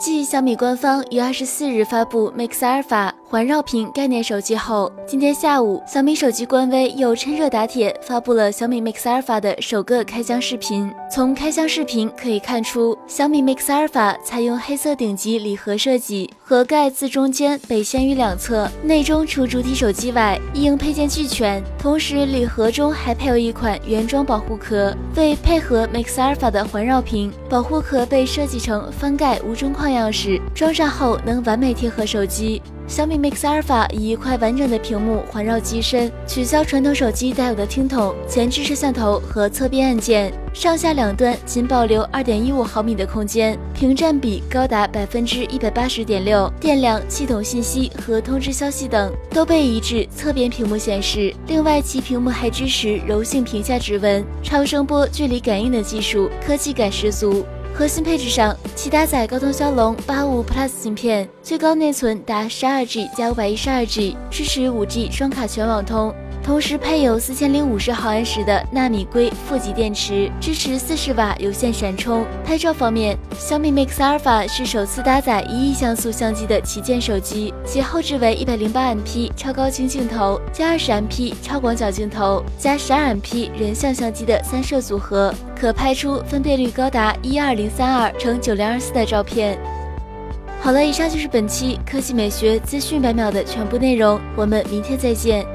继小米官方于二十四日发布 Mix Alpha。环绕屏概念手机后，今天下午，小米手机官微又趁热打铁发布了小米 Mix Alpha 的首个开箱视频。从开箱视频可以看出，小米 Mix Alpha 采用黑色顶级礼盒设计，盒盖自中间北掀于两侧，内中除主体手机外，一应配件俱全。同时，礼盒中还配有一款原装保护壳，为配合 Mix Alpha 的环绕屏，保护壳被设计成翻盖无中框样式，装上后能完美贴合手机。小米 Mix Alpha 以一块完整的屏幕环绕机身，取消传统手机带有的听筒、前置摄像头和侧边按键，上下两端仅保留二点一五毫米的空间，屏占比高达百分之一百八十点六，电量、系统信息和通知消息等都被移至侧边屏幕显示。另外，其屏幕还支持柔性屏下指纹、超声波距离感应的技术，科技感十足。核心配置上，其搭载高通骁龙八五 Plus 芯片，最高内存达十二 G 加五百一十二 G，支持五 G 双卡全网通。同时配有四千零五十毫安时的纳米硅负极电池，支持四十瓦有线闪充。拍照方面，小米 Mix Alpha 是首次搭载一亿像素相机的旗舰手机，其后置为一百零八 MP 超高清镜头加二十 MP 超广角镜头加十二 MP 人像相机的三摄组合，可拍出分辨率高达一二零三二乘九零二四的照片。好了，以上就是本期科技美学资讯百秒的全部内容，我们明天再见。